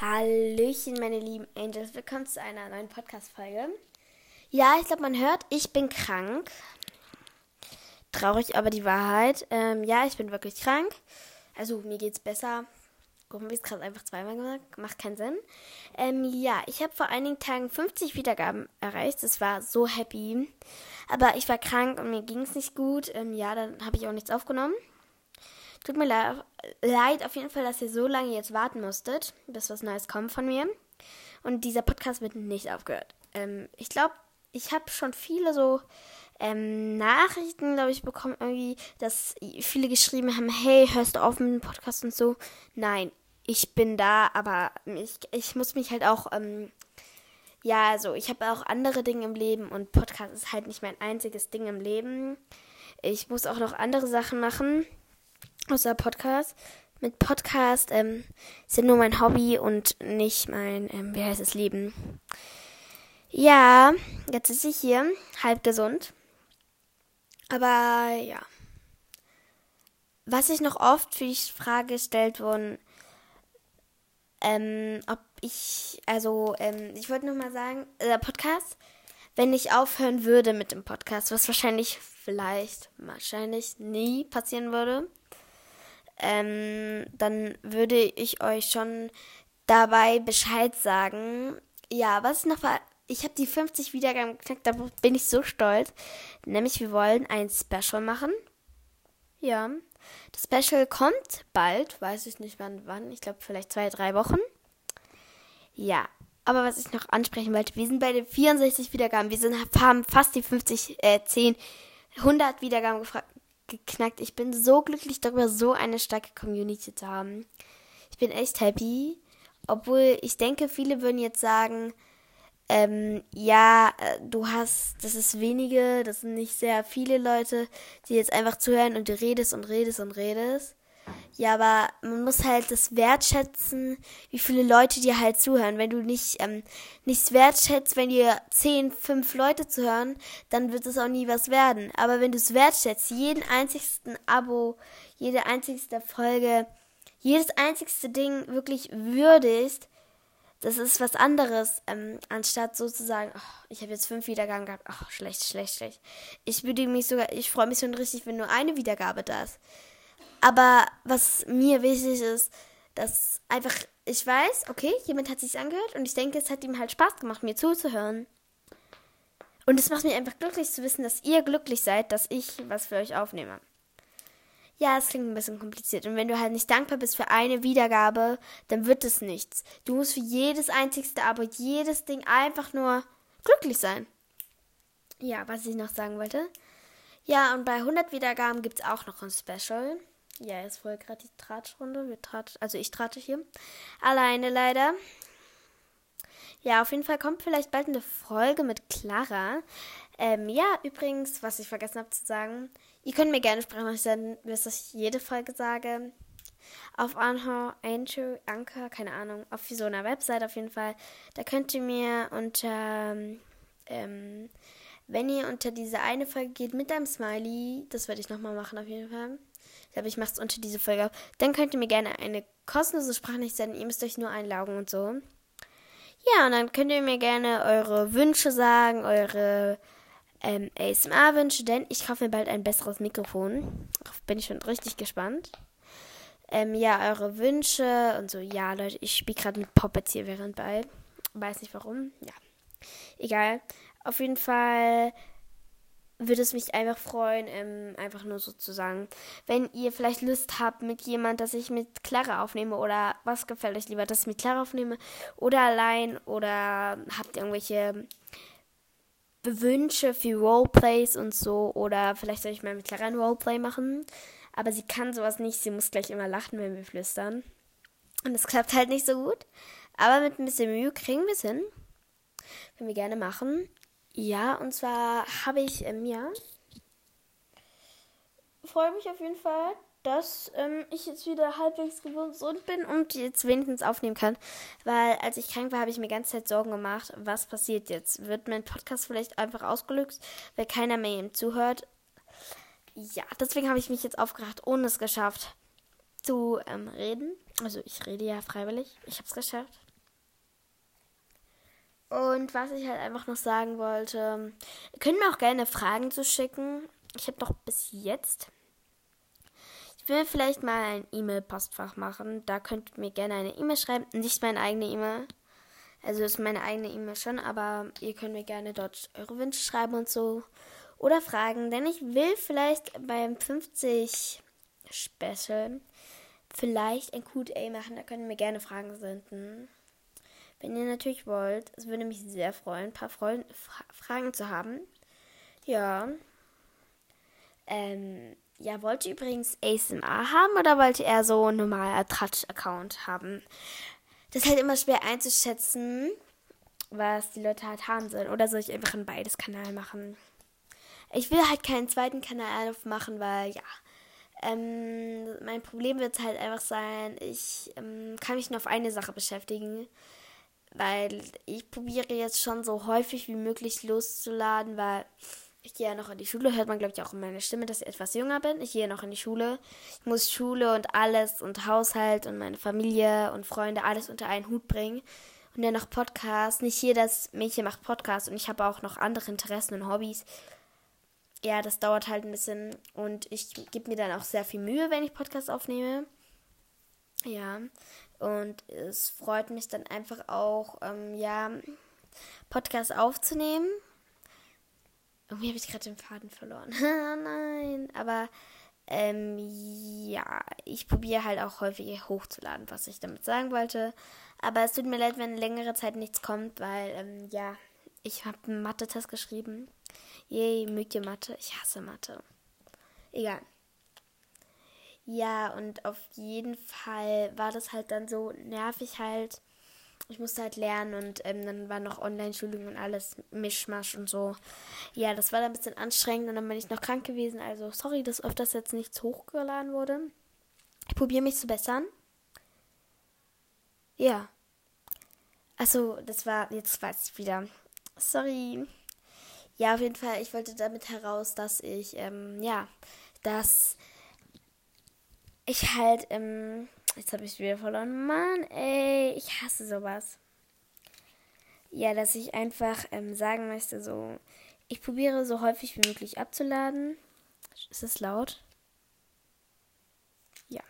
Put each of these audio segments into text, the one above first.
Hallöchen, meine lieben Angels. Willkommen zu einer neuen Podcast-Folge. Ja, ich glaube, man hört, ich bin krank. Traurig, aber die Wahrheit. Ähm, ja, ich bin wirklich krank. Also, mir geht's besser. Warum habe ich es gerade einfach zweimal gesagt? Macht keinen Sinn. Ähm, ja, ich habe vor einigen Tagen 50 Wiedergaben erreicht. Das war so happy. Aber ich war krank und mir ging es nicht gut. Ähm, ja, dann habe ich auch nichts aufgenommen. Tut mir leid auf jeden Fall, dass ihr so lange jetzt warten musstet, bis was Neues kommt von mir. Und dieser Podcast wird nicht aufgehört. Ähm, ich glaube, ich habe schon viele so ähm, Nachrichten, glaube ich, bekommen, irgendwie, dass viele geschrieben haben, hey, hörst du auf mit dem Podcast und so. Nein, ich bin da, aber ich, ich muss mich halt auch, ähm, ja, also ich habe auch andere Dinge im Leben und Podcast ist halt nicht mein einziges Ding im Leben. Ich muss auch noch andere Sachen machen außer Podcast. Mit Podcast ähm, sind nur mein Hobby und nicht mein, ähm, wie heißt es, Leben. Ja, jetzt ist ich hier, halb gesund. Aber ja. Was ich noch oft für die Frage gestellt wurde, ähm, ob ich, also, ähm, ich wollte nochmal sagen, der Podcast, wenn ich aufhören würde mit dem Podcast, was wahrscheinlich, vielleicht, wahrscheinlich nie passieren würde, ähm, dann würde ich euch schon dabei Bescheid sagen. Ja, was noch war, ich habe die 50 Wiedergaben geknackt, da bin ich so stolz. Nämlich, wir wollen ein Special machen. Ja. Das Special kommt bald, weiß ich nicht wann, wann. Ich glaube vielleicht zwei, drei Wochen. Ja, aber was ich noch ansprechen wollte, wir sind bei den 64 Wiedergaben. Wir sind, haben fast die 50, äh, 10, 100 Wiedergaben gefragt geknackt. Ich bin so glücklich darüber, so eine starke Community zu haben. Ich bin echt happy. Obwohl ich denke, viele würden jetzt sagen, ähm, ja, äh, du hast, das ist wenige, das sind nicht sehr viele Leute, die jetzt einfach zuhören und du redest und redest und redest. Ja, aber man muss halt das wertschätzen, wie viele Leute dir halt zuhören. Wenn du nicht ähm, nichts wertschätzt, wenn dir zehn, fünf Leute zuhören, dann wird es auch nie was werden. Aber wenn du es wertschätzt, jeden einzigsten Abo, jede einzigste Folge, jedes einzigste Ding wirklich würdigst, das ist was anderes, ähm, anstatt sozusagen, oh, ich habe jetzt fünf Wiedergaben gehabt, oh, schlecht, schlecht, schlecht. Ich würde mich sogar, ich freue mich schon richtig, wenn nur eine Wiedergabe da ist. Aber was mir wichtig ist, dass einfach ich weiß, okay, jemand hat sich angehört und ich denke, es hat ihm halt Spaß gemacht, mir zuzuhören. Und es macht mich einfach glücklich zu wissen, dass ihr glücklich seid, dass ich was für euch aufnehme. Ja, es klingt ein bisschen kompliziert. Und wenn du halt nicht dankbar bist für eine Wiedergabe, dann wird es nichts. Du musst für jedes einzigste Abo, jedes Ding einfach nur glücklich sein. Ja, was ich noch sagen wollte. Ja, und bei 100 Wiedergaben gibt es auch noch ein Special. Ja, jetzt voll gerade die Tratschrunde. Wir trat, also ich trate hier. Alleine leider. Ja, auf jeden Fall kommt vielleicht bald eine Folge mit Clara. Ähm, ja, übrigens, was ich vergessen habe zu sagen, ihr könnt mir gerne Sprachnachrichten senden, bis ich jede Folge sage. Auf Anhor, Angel, Anker, keine Ahnung, auf so einer Website auf jeden Fall. Da könnt ihr mir unter, ähm, wenn ihr unter diese eine Folge geht mit einem Smiley, das werde ich nochmal machen auf jeden Fall ich glaube, ich mache es unter diese Folge. Dann könnt ihr mir gerne eine kostenlose Sprachnachricht senden. Ihr müsst euch nur einlaugen und so. Ja, und dann könnt ihr mir gerne eure Wünsche sagen, eure ähm, ASMR-Wünsche, denn ich kaufe mir bald ein besseres Mikrofon. Darauf bin ich schon richtig gespannt. Ähm, ja, eure Wünsche und so. Ja, Leute, ich spiele gerade mit Puppets hier während bei. Weiß nicht warum. Ja. Egal. Auf jeden Fall würde es mich einfach freuen, ähm, einfach nur sozusagen, wenn ihr vielleicht Lust habt mit jemand, dass ich mit Clara aufnehme oder was gefällt euch lieber, dass ich mit Clara aufnehme oder allein oder habt ihr irgendwelche Wünsche für Roleplays und so oder vielleicht soll ich mal mit Clara ein Roleplay machen, aber sie kann sowas nicht, sie muss gleich immer lachen, wenn wir flüstern und es klappt halt nicht so gut, aber mit ein bisschen Mühe kriegen wir es hin. Können wir gerne machen. Ja, und zwar habe ich ähm, ja. Freue mich auf jeden Fall, dass ähm, ich jetzt wieder halbwegs gesund bin und jetzt wenigstens aufnehmen kann. Weil als ich krank war, habe ich mir die ganze Zeit Sorgen gemacht, was passiert jetzt? Wird mein Podcast vielleicht einfach ausgelöst, weil keiner mehr ihm zuhört? Ja, deswegen habe ich mich jetzt aufgeracht, ohne es geschafft zu ähm, reden. Also ich rede ja freiwillig. Ich habe es geschafft. Und was ich halt einfach noch sagen wollte, ihr könnt mir auch gerne Fragen zu schicken. Ich habe doch bis jetzt. Ich will vielleicht mal ein E-Mail-Postfach machen. Da könnt ihr mir gerne eine E-Mail schreiben. Nicht meine eigene E-Mail. Also ist meine eigene E-Mail schon, aber ihr könnt mir gerne dort eure Wünsche schreiben und so. Oder Fragen, denn ich will vielleicht beim 50 Special vielleicht ein QA machen. Da könnt ihr mir gerne Fragen senden. Wenn ihr natürlich wollt. Es würde mich sehr freuen, ein paar Freund Fra Fragen zu haben. Ja. Ähm, ja, wollt ihr übrigens ASMR haben oder wollt ihr eher so ein normaler Tratsch-Account haben? Das ist halt immer schwer einzuschätzen, was die Leute halt haben sollen. Oder soll ich einfach ein beides Kanal machen? Ich will halt keinen zweiten Kanal aufmachen, weil ja. Ähm, mein Problem wird halt einfach sein, ich ähm, kann mich nur auf eine Sache beschäftigen. Weil ich probiere jetzt schon so häufig wie möglich loszuladen, weil ich gehe ja noch in die Schule, hört man glaube ich auch in meiner Stimme, dass ich etwas jünger bin. Ich gehe noch in die Schule. Ich muss Schule und alles und Haushalt und meine Familie und Freunde alles unter einen Hut bringen. Und dann noch Podcast. Nicht jedes Mädchen macht Podcast und ich habe auch noch andere Interessen und Hobbys. Ja, das dauert halt ein bisschen und ich gebe mir dann auch sehr viel Mühe, wenn ich Podcast aufnehme. Ja, und es freut mich dann einfach auch, ähm, ja, Podcast aufzunehmen. Irgendwie habe ich gerade den Faden verloren. Nein, aber ähm, ja, ich probiere halt auch häufig hochzuladen, was ich damit sagen wollte. Aber es tut mir leid, wenn längere Zeit nichts kommt, weil, ähm, ja, ich habe einen Mathe-Test geschrieben. Yay, mögt ihr Mathe? Ich hasse Mathe. Egal. Ja, und auf jeden Fall war das halt dann so nervig halt. Ich musste halt lernen und ähm, dann war noch Online-Schulung und alles Mischmasch und so. Ja, das war dann ein bisschen anstrengend und dann bin ich noch krank gewesen. Also sorry, dass öfters jetzt nichts hochgeladen wurde. Ich probiere mich zu bessern. Ja. Achso, das war, jetzt weiß ich wieder. Sorry. Ja, auf jeden Fall, ich wollte damit heraus, dass ich, ähm, ja, dass ich halt, ähm, jetzt habe ich wieder verloren. Mann, ey, ich hasse sowas. Ja, dass ich einfach ähm, sagen möchte, so, ich probiere so häufig wie möglich abzuladen. Ist es laut? Ja.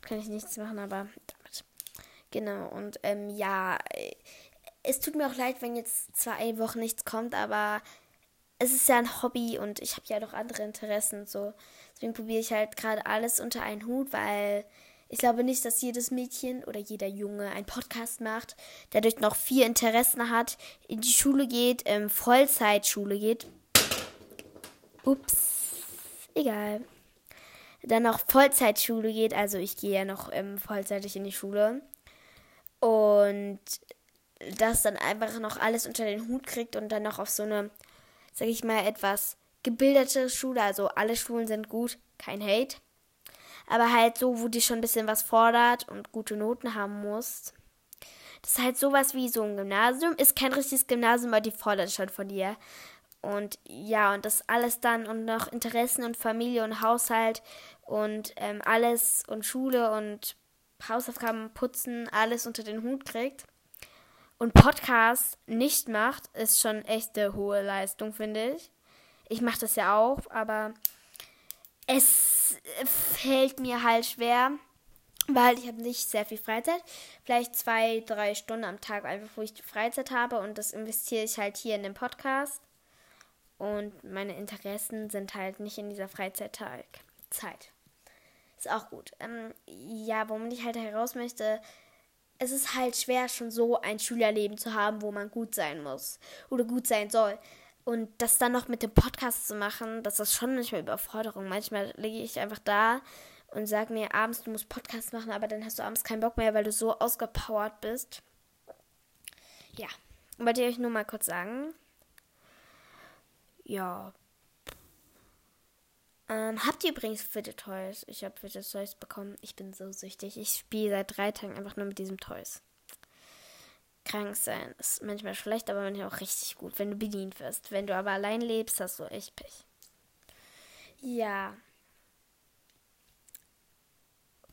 Kann ich nichts machen, aber damit. Genau, und ähm, ja, es tut mir auch leid, wenn jetzt zwei Wochen nichts kommt, aber es ist ja ein Hobby und ich habe ja noch andere Interessen. So. Deswegen probiere ich halt gerade alles unter einen Hut, weil ich glaube nicht, dass jedes Mädchen oder jeder Junge einen Podcast macht, dadurch noch vier Interessen hat, in die Schule geht, ähm, Vollzeitschule geht. Ups, egal. Dann noch Vollzeitschule geht, also ich gehe ja noch ähm, vollzeitig in die Schule. Und das dann einfach noch alles unter den Hut kriegt und dann noch auf so eine sag ich mal, etwas gebildete Schule. Also alle Schulen sind gut, kein Hate. Aber halt so, wo die schon ein bisschen was fordert und gute Noten haben musst. Das ist halt sowas wie so ein Gymnasium. Ist kein richtiges Gymnasium, aber die fordert schon von dir. Und ja, und das alles dann und noch Interessen und Familie und Haushalt und ähm, alles und Schule und Hausaufgaben putzen, alles unter den Hut kriegt und Podcast nicht macht, ist schon echt eine hohe Leistung, finde ich. Ich mache das ja auch, aber es fällt mir halt schwer, weil ich habe nicht sehr viel Freizeit. Vielleicht zwei, drei Stunden am Tag, einfach wo ich Freizeit habe und das investiere ich halt hier in den Podcast. Und meine Interessen sind halt nicht in dieser Freizeitzeit. Ist auch gut. Ähm, ja, womit ich halt heraus möchte, es ist halt schwer, schon so ein Schülerleben zu haben, wo man gut sein muss oder gut sein soll. Und das dann noch mit dem Podcast zu machen, das ist schon manchmal Überforderung. Manchmal liege ich einfach da und sage mir abends, du musst Podcast machen, aber dann hast du abends keinen Bock mehr, weil du so ausgepowert bist. Ja, wollte ich euch nur mal kurz sagen. Ja, ähm, habt ihr übrigens Fidget Toys? Ich habe Fidget Toys bekommen. Ich bin so süchtig. Ich spiele seit drei Tagen einfach nur mit diesem Toys. Krank sein ist manchmal schlecht, aber manchmal auch richtig gut, wenn du bedient wirst. Wenn du aber allein lebst, hast du echt Pech. Ja.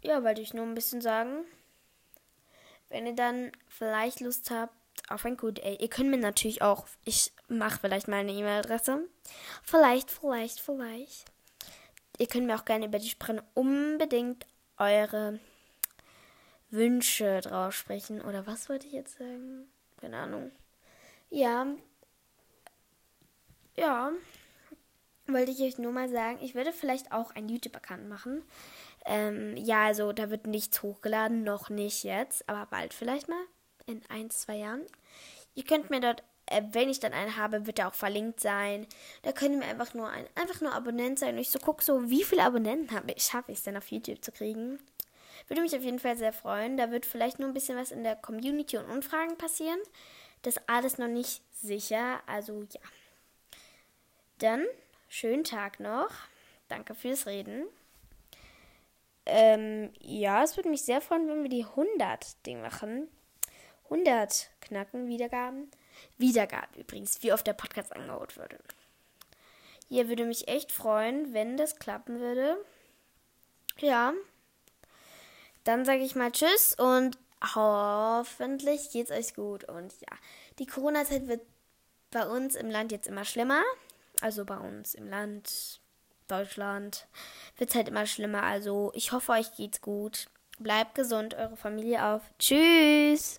Ja, wollte ich nur ein bisschen sagen. Wenn ihr dann vielleicht Lust habt auf ein Good Day. Ihr könnt mir natürlich auch, ich mache vielleicht mal eine E-Mail-Adresse. Vielleicht, vielleicht, vielleicht. Ihr könnt mir auch gerne über die Sprache unbedingt eure Wünsche drauf sprechen. Oder was wollte ich jetzt sagen? Keine Ahnung. Ja. Ja. Wollte ich euch nur mal sagen, ich würde vielleicht auch einen YouTube-Account machen. Ähm, ja, also da wird nichts hochgeladen, noch nicht jetzt, aber bald vielleicht mal. In ein, zwei Jahren. Ihr könnt mir dort, äh, wenn ich dann einen habe, wird er auch verlinkt sein. Da könnt ihr mir einfach nur ein, einfach nur Abonnent sein. Und ich so gucke so, wie viele Abonnenten habe ich, schaffe ich es denn auf YouTube zu kriegen. Würde mich auf jeden Fall sehr freuen. Da wird vielleicht nur ein bisschen was in der Community und Umfragen passieren. Das alles noch nicht sicher. Also ja. Dann schönen Tag noch. Danke fürs Reden. Ähm, ja, es würde mich sehr freuen, wenn wir die 100 Ding machen. 100 knacken Wiedergaben. Wiedergaben übrigens, wie oft der Podcast angeholt würde. Hier würde mich echt freuen, wenn das klappen würde. Ja. Dann sage ich mal Tschüss und hoffentlich geht's euch gut. Und ja, die Corona-Zeit wird bei uns im Land jetzt immer schlimmer. Also bei uns im Land Deutschland wird es halt immer schlimmer. Also ich hoffe, euch geht's gut. Bleibt gesund, eure Familie auf. Tschüss.